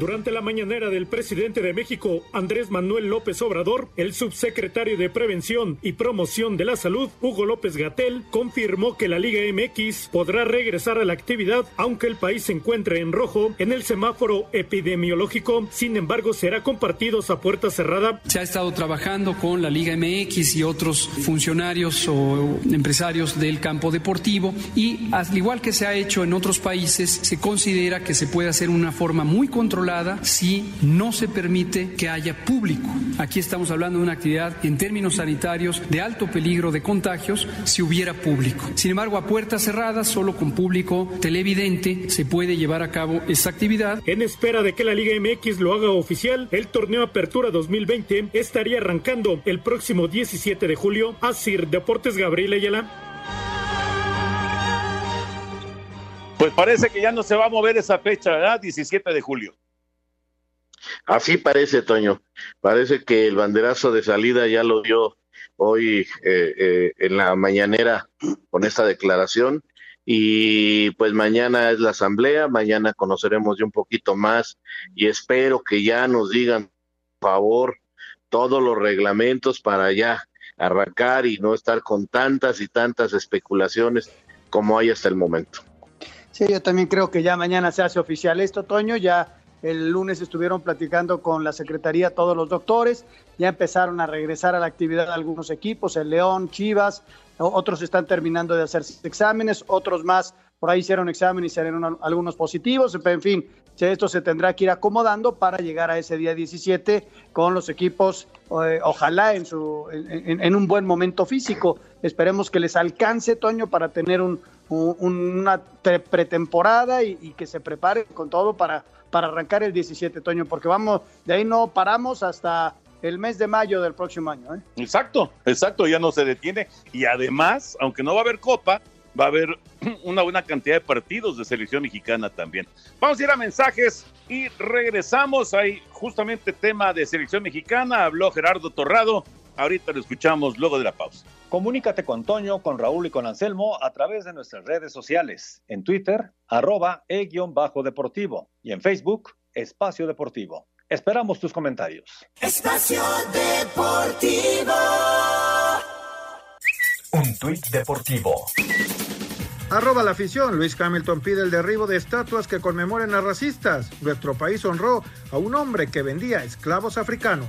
Durante la mañanera del presidente de México, Andrés Manuel López Obrador, el subsecretario de Prevención y Promoción de la Salud, Hugo López Gatel, confirmó que la Liga MX podrá regresar a la actividad aunque el país se encuentre en rojo en el semáforo epidemiológico. Sin embargo, será con partidos a puerta cerrada. Se ha estado trabajando con la Liga MX y otros funcionarios o empresarios del campo deportivo y al igual que se ha hecho en otros países, se considera que se puede hacer una forma muy controlada si no se permite que haya público. Aquí estamos hablando de una actividad en términos sanitarios de alto peligro de contagios si hubiera público. Sin embargo, a puertas cerradas, solo con público televidente, se puede llevar a cabo esta actividad. En espera de que la Liga MX lo haga oficial, el torneo Apertura 2020 estaría arrancando el próximo 17 de julio. Asir Deportes Gabriel Ayala. Pues parece que ya no se va a mover esa fecha, ¿verdad? 17 de julio. Así parece, Toño. Parece que el banderazo de salida ya lo dio hoy eh, eh, en la mañanera con esta declaración. Y pues mañana es la asamblea, mañana conoceremos ya un poquito más y espero que ya nos digan, por favor, todos los reglamentos para ya arrancar y no estar con tantas y tantas especulaciones como hay hasta el momento. Sí, yo también creo que ya mañana se hace oficial esto, Toño. Ya el lunes estuvieron platicando con la Secretaría todos los doctores. Ya empezaron a regresar a la actividad algunos equipos, el León, Chivas. Otros están terminando de hacer exámenes, otros más por ahí hicieron exámenes y salieron algunos positivos. En fin, esto se tendrá que ir acomodando para llegar a ese día 17 con los equipos, eh, ojalá en, su, en, un buen momento físico. Esperemos que les alcance, Toño, para tener un, un- una pre- pretemporada y que se preparen con todo para, para arrancar el 17, Toño, porque vamos, de ahí no paramos hasta el mes de mayo del próximo año. ¿eh? Exacto, exacto, ya no se detiene. Y además, aunque no va a haber copa, va a haber una buena cantidad de partidos de selección mexicana también. Vamos a ir a mensajes y regresamos. Hay justamente tema de selección mexicana. Habló Gerardo Torrado. Ahorita lo escuchamos luego de la pausa. Comunícate con Toño, con Raúl y con Anselmo a través de nuestras redes sociales. En Twitter, arroba e-deportivo. Y en Facebook, Espacio Deportivo. Esperamos tus comentarios. Espacio Deportivo. Un tuit deportivo. Arroba la afición. Luis Hamilton pide el derribo de estatuas que conmemoren a racistas. Nuestro país honró a un hombre que vendía esclavos africanos.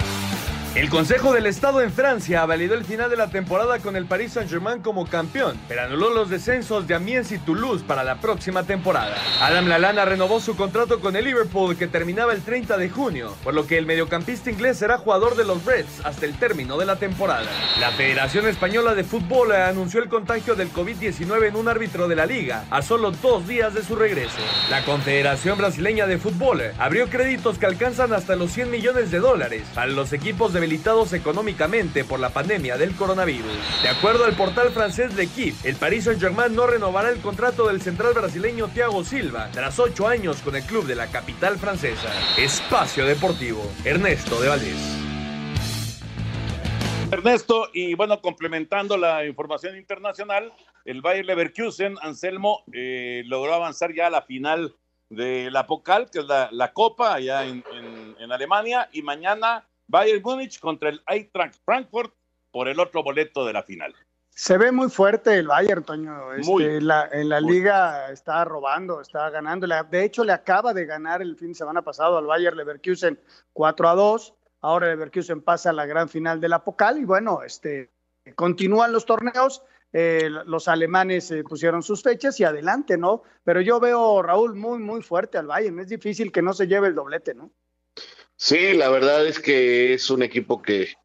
El Consejo del Estado en Francia validó el final de la temporada con el Paris Saint-Germain como campeón, pero anuló los descensos de Amiens y Toulouse para la próxima temporada. Adam Lallana renovó su contrato con el Liverpool que terminaba el 30 de junio, por lo que el mediocampista inglés será jugador de los Reds hasta el término de la temporada. La Federación Española de Fútbol anunció el contagio del COVID-19 en un árbitro de la liga a solo dos días de su regreso. La Confederación Brasileña de Fútbol abrió créditos que alcanzan hasta los 100 millones de dólares para los equipos debilitados económicamente por la pandemia del coronavirus. De acuerdo al portal francés L'Equipe, el Paris Saint-Germain no renovará el contrato del central brasileño Thiago Silva tras ocho años con el club de la capital francesa. Espacio Deportivo, Ernesto de Valdés. Ernesto, y bueno, complementando la información internacional, el Bayer Leverkusen, Anselmo, eh, logró avanzar ya a la final de la Pocal, que es la, Copa allá en Alemania, y mañana Bayern Múnich contra el Eintracht Frankfurt por el otro boleto de la final. Se ve muy fuerte el Bayern, Toño. Este, Muy. la- en la Muy. liga está robando, está ganando. De hecho, le acaba de ganar el fin de semana pasado al Bayern Leverkusen 4 a 2. Ahora Leverkusen pasa a la gran final de la Pocal y bueno, este, continúan los torneos, eh, los alemanes eh, pusieron sus fechas y adelante, ¿no? Pero yo veo, Raúl, muy, muy fuerte al Bayern. Es difícil que no se lleve el doblete, ¿no? Sí, la verdad es que es un equipo que,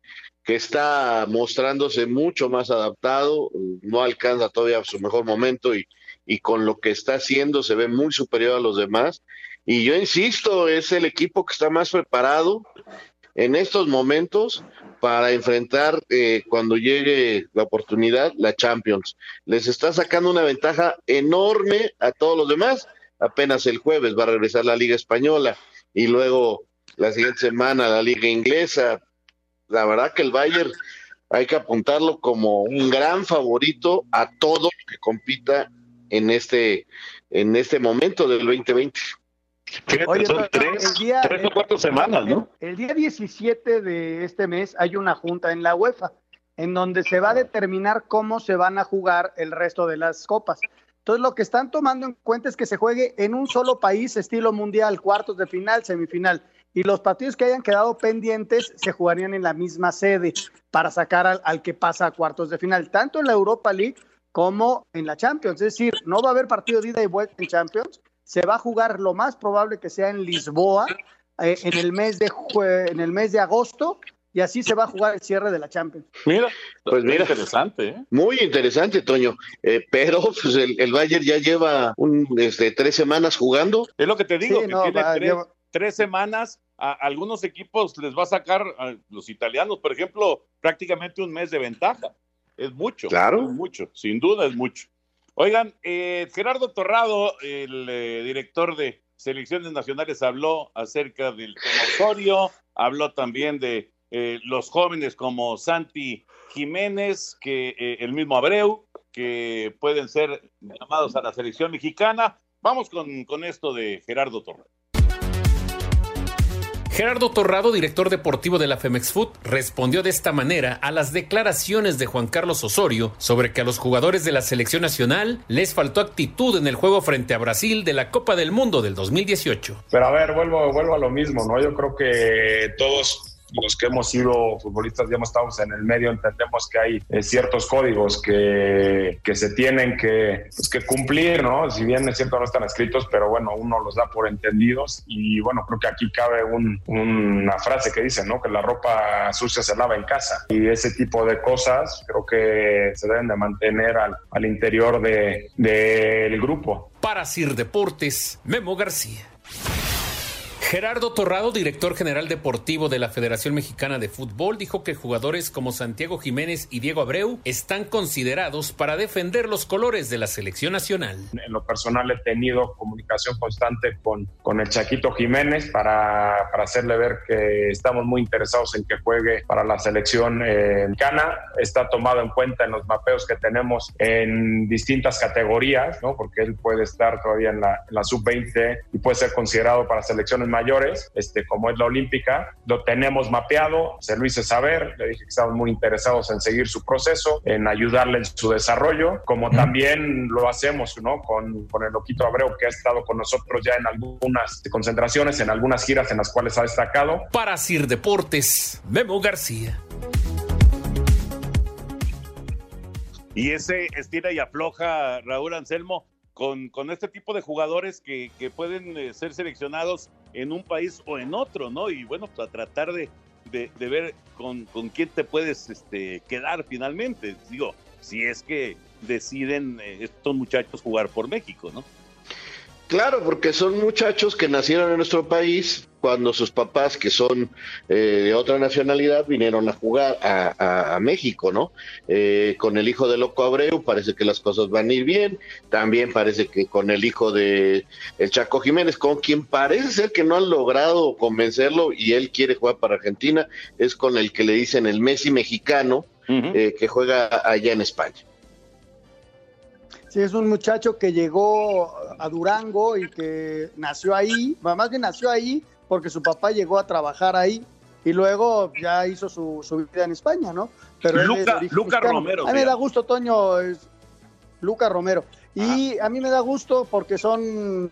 que está mostrándose mucho más adaptado, no alcanza todavía su mejor momento y, y con lo que está haciendo se ve muy superior a los demás. Y yo insisto, es el equipo que está más preparado en estos momentos para enfrentar eh, cuando llegue la oportunidad la Champions. Les está sacando una ventaja enorme a todos los demás. Apenas el jueves va a regresar la Liga Española y luego la siguiente semana la Liga Inglesa. La verdad que el Bayern hay que apuntarlo como un gran favorito a todo lo que compita en este en este momento del 2020. Fíjate, Oye, son pero tres, el día- tres o cuatro semanas, ¿no? El día 17 de este mes hay una junta en la UEFA en donde se va a determinar cómo se van a jugar el resto de las copas. Entonces lo que están tomando en cuenta es que se juegue en un solo país, estilo mundial, cuartos de final, semifinal. Y los partidos que hayan quedado pendientes se jugarían en la misma sede para sacar al, al que pasa a cuartos de final, tanto en la Europa League como en la Champions. Es decir, no va a haber partido de ida y vuelta en Champions, se va a jugar lo más probable que sea en Lisboa eh, en, el mes de jue- en el mes de agosto y así se va a jugar el cierre de la Champions. Mira, Pues mira, interesante, ¿eh? Muy interesante, Toño. Eh, pero pues, el, el Bayern ya lleva un, este, tres semanas jugando. Es lo que te digo, Sí, que no, tiene va, tres, lleva- tres semanas. A algunos equipos les va a sacar, a los italianos, por ejemplo, prácticamente un mes de ventaja. Es mucho. Claro. Es mucho, sin duda es mucho. Oigan, eh, Gerardo Torrado, el eh, director de selecciones nacionales, habló acerca del Osorio, habló también de eh, los jóvenes como Santi Jiménez, que eh, el mismo Abreu, que pueden ser llamados a la selección mexicana. Vamos con, con esto de Gerardo Torrado. Gerardo Torrado, director deportivo de la Femex Food, respondió de esta manera a las declaraciones de Juan Carlos Osorio sobre que a los jugadores de la selección nacional les faltó actitud en el juego frente a Brasil de la Copa del Mundo del 2018. Pero a ver, vuelvo, vuelvo a lo mismo, ¿no? Yo creo que todos los que hemos sido futbolistas, ya estado en el medio, entendemos que hay eh, ciertos códigos que, que se tienen que, pues, que cumplir, ¿no? Si bien es cierto no están escritos, pero bueno, uno los da por entendidos y bueno, creo que aquí cabe un- una frase que dice, ¿no? Que la ropa sucia se lava en casa y ese tipo de cosas creo que se deben de mantener al, al interior de- del grupo. Para Sir Deportes, Memo García. Gerardo Torrado, director general deportivo de la Federación Mexicana de Fútbol, dijo que jugadores como Santiago Jiménez y Diego Abreu están considerados para defender los colores de la selección nacional. En lo personal he tenido comunicación constante con, con el Chaquito Jiménez para, para hacerle ver que estamos muy interesados en que juegue para la selección eh, mexicana. Está tomado en cuenta en los mapeos que tenemos en distintas categorías, ¿no? porque él puede estar todavía en la, la sub-20 y puede ser considerado para selecciones mayores, este, como es la olímpica. Lo tenemos mapeado, se lo hice saber, le dije que estamos muy interesados en seguir su proceso, en ayudarle en su desarrollo, como también lo hacemos ¿no? con, con el Loquito Abreu, que ha estado con nosotros ya en algunas concentraciones, en algunas giras en las cuales ha destacado. Para Sir Deportes, Memo García. Y ese estira y afloja Raúl Anselmo con, con este tipo de jugadores que, que pueden eh, ser seleccionados en un país o en otro, ¿no? Y bueno, pues a tratar de, de, de ver con, con quién te puedes este, quedar finalmente. Digo, si es que deciden eh, estos muchachos jugar por México, ¿no? Claro, porque son muchachos que nacieron en nuestro país cuando sus papás, que son eh, de otra nacionalidad, vinieron a jugar a, a- a México, ¿no? Eh, con el hijo de Loco Abreu parece que las cosas van a ir bien. También parece que con el hijo de el Chaco Jiménez, con quien parece ser que no han logrado convencerlo y él quiere jugar para Argentina, es con el que le dicen el Messi mexicano, eh, que juega allá en España. Sí, es un muchacho que llegó a Durango y que nació ahí, más bien nació ahí porque su papá llegó a trabajar ahí y luego ya hizo su, su vida en España, ¿no? de Luca-. Romero A mí me da gusto, Toño, es Luca Romero. Y a mí me da gusto porque son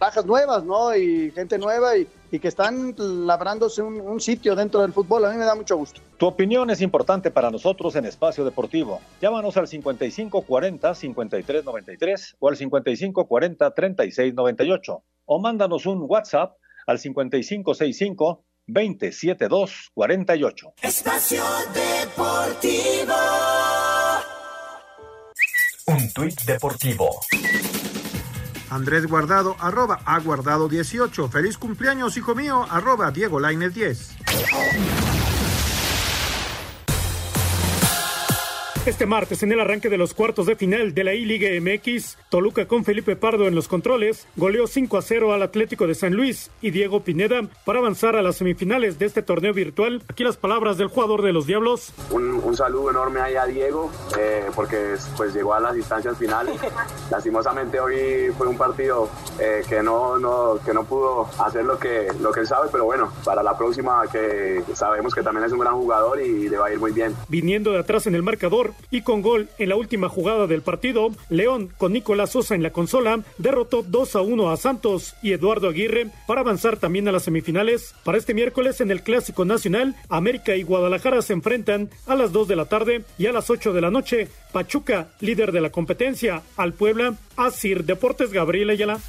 barajas nuevas, ¿no? Y gente nueva y, y que están labrándose un, un sitio dentro del fútbol. A mí me da mucho gusto. Tu opinión es importante para nosotros en Espacio Deportivo. Llámanos al 5540-5393 o al 5540-3698 o mándanos un WhatsApp al 5565-27248. Espacio Deportivo. Un tuit deportivo. Andrés Guardado, arroba aguardado 18. Feliz cumpleaños, hijo mío, arroba Diego Lainez 10. Este martes, en el arranque de los cuartos de final de la I-Liga MX, Toluca con Felipe Pardo en los controles goleó 5 a 0 al Atlético de San Luis y Diego Pineda para avanzar a las semifinales de este torneo virtual. Aquí las palabras del jugador de los Diablos. Un, un saludo enorme ahí a Diego, eh, porque pues llegó a las instancias finales. Lastimosamente hoy fue un partido eh, que, no, no, que no pudo hacer lo que, lo que él sabe, pero bueno, para la próxima que sabemos que también es un gran jugador y le va a ir muy bien. Viniendo de atrás en el marcador y con gol en la última jugada del partido, León con Nicolás Sosa en la consola derrotó 2 a 1 a Santos y Eduardo Aguirre para avanzar también a las semifinales. Para este miércoles en el Clásico Nacional, América y Guadalajara se enfrentan a las 2 de la tarde y a las 8 de la noche. Pachuca, líder de la competencia, al Puebla, Asir Deportes Gabriel Ayala.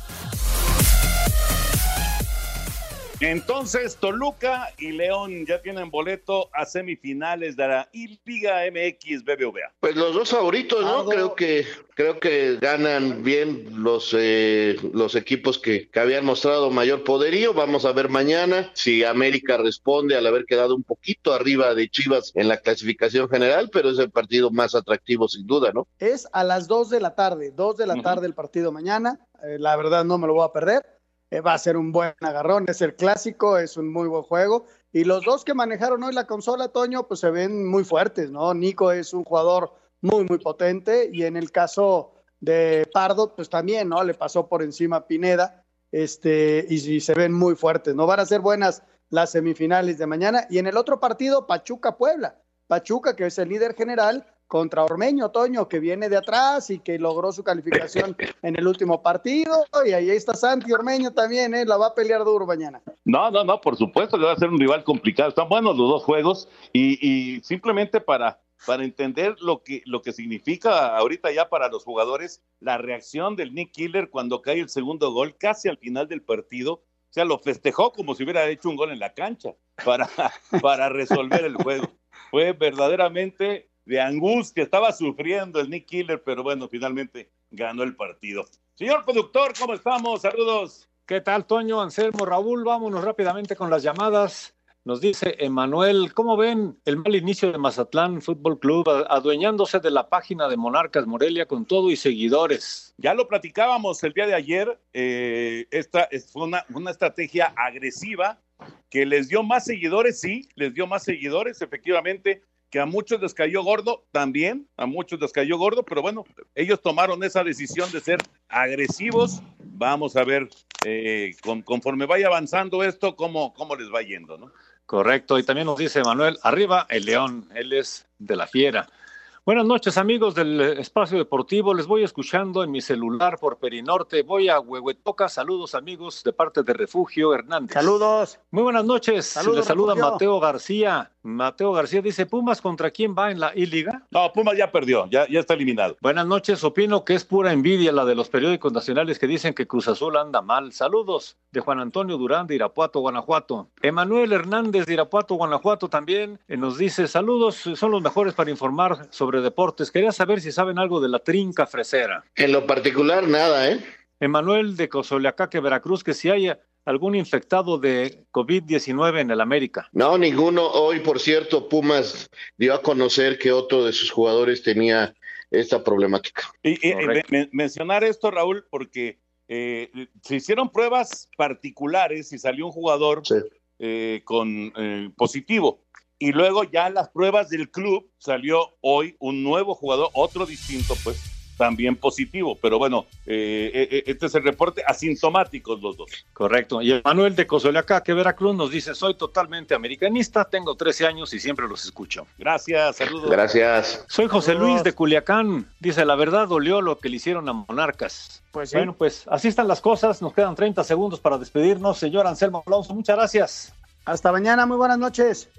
Entonces, Toluca y León ya tienen boleto a semifinales de la Liga MX BBVA. Pues los dos favoritos, ¿no? Creo que creo que ganan bien los eh, los equipos que, que habían mostrado mayor poderío. Vamos a ver mañana si América responde al haber quedado un poquito arriba de Chivas en la clasificación general, pero es el partido más atractivo sin duda, ¿no? Es a las 2 de la tarde, 2 de la tarde el partido mañana. Eh, la verdad no me lo voy a perder. Eh, va a ser un buen agarrón, es el clásico, es un muy buen juego. Y los dos que manejaron hoy la consola, Toño, pues se ven muy fuertes, ¿no? Nico es un jugador muy, muy potente y en el caso de Pardo, pues también, ¿no? Le pasó por encima a Pineda, este, y, y se ven muy fuertes, ¿no? Van a ser buenas las semifinales de mañana. Y en el otro partido, Pachuca-Puebla. Pachuca, que es el líder general, contra Ormeño, Toño, que viene de atrás y que logró su calificación en el último partido. Y ahí está Santi Ormeño también, ¿eh? la va a pelear duro mañana. No, no, no, por supuesto que va a ser un rival complicado. Están buenos los dos juegos y, y simplemente para, para entender lo que, lo que significa ahorita ya para los jugadores la reacción del Nick Killer cuando cae el segundo gol casi al final del partido. O sea, lo festejó como si hubiera hecho un gol en la cancha para, para resolver el juego. Fue verdaderamente de angustia, estaba sufriendo el Nick Killer, pero bueno, finalmente ganó el partido. Señor productor, ¿cómo estamos? Saludos. ¿Qué tal, Toño, Anselmo, Raúl? Vámonos rápidamente con las llamadas. Nos dice Emanuel, ¿cómo ven el mal inicio de Mazatlán Fútbol Club adueñándose de la página de Monarcas Morelia con todo y seguidores? Ya lo platicábamos el día de ayer, eh, esta fue una, una estrategia agresiva que les dio más seguidores, sí, les dio más seguidores, efectivamente, que a muchos les cayó gordo, también, a muchos les cayó gordo, pero bueno, ellos tomaron esa decisión de ser agresivos. Vamos a ver, eh, con, conforme vaya avanzando esto, cómo, cómo les va yendo, ¿no? Correcto, y también nos dice Manuel, arriba el león, él es de la fiera. Buenas noches amigos del Espacio Deportivo, les voy escuchando en mi celular por Perinorte, voy a Huehuetoca, saludos amigos de parte de Refugio Hernández. Saludos. Muy buenas noches, Saludos, les saluda Refugio. Mateo García. Mateo García dice, Pumas contra quién va en la I-Liga? No, Pumas ya perdió, ya, ya está eliminado. Buenas noches, opino que es pura envidia la de los periódicos nacionales que dicen que Cruz Azul anda mal. Saludos de Juan Antonio Durán de Irapuato, Guanajuato. Emanuel Hernández de Irapuato, Guanajuato también eh, nos dice, saludos, son los mejores para informar sobre deportes. Quería saber si saben algo de la trinca fresera. En lo particular, nada, ¿eh? Emanuel de Cozoleacaque, Veracruz, que si hay algún infectado de COVID-19 en el América. No, ninguno. Hoy, por cierto, Pumas dio a conocer que otro de sus jugadores tenía esta problemática. Y, y- y me- me- mencionar esto, Raúl, porque eh, se hicieron pruebas particulares y salió un jugador eh, con eh, positivo. Y luego ya en las pruebas del club salió hoy un nuevo jugador, otro distinto, pues, también positivo. Pero bueno, eh, eh, eh, este es el reporte asintomáticos los dos. Correcto. Y Manuel de Cozoleacá, que Veracruz, nos dice, soy totalmente americanista, tengo 13 años y siempre los escucho. Gracias, saludos. Gracias. Soy José Luis de Culiacán, dice, la verdad dolió lo que le hicieron a Monarcas. Pues sí. Bueno, pues así están las cosas, nos quedan 30 segundos para despedirnos. Señor Anselmo Alonso, muchas gracias. Hasta mañana, muy buenas noches.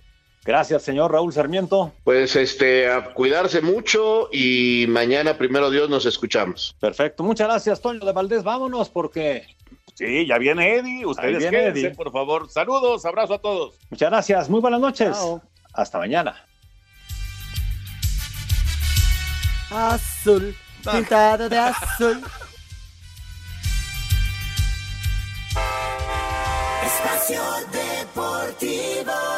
Gracias, señor Raúl Sarmiento. Pues este, a cuidarse mucho y mañana, primero Dios, nos escuchamos. Perfecto, muchas gracias, Toño de Valdés. Vámonos porque Sí, ya viene Eddie. Ustedes viene quédense, Eddie. por favor. Saludos, abrazo a todos. muchas gracias, muy buenas noches. Chao. Hasta mañana. Azul, pintado de azul. Espacio Deportivo.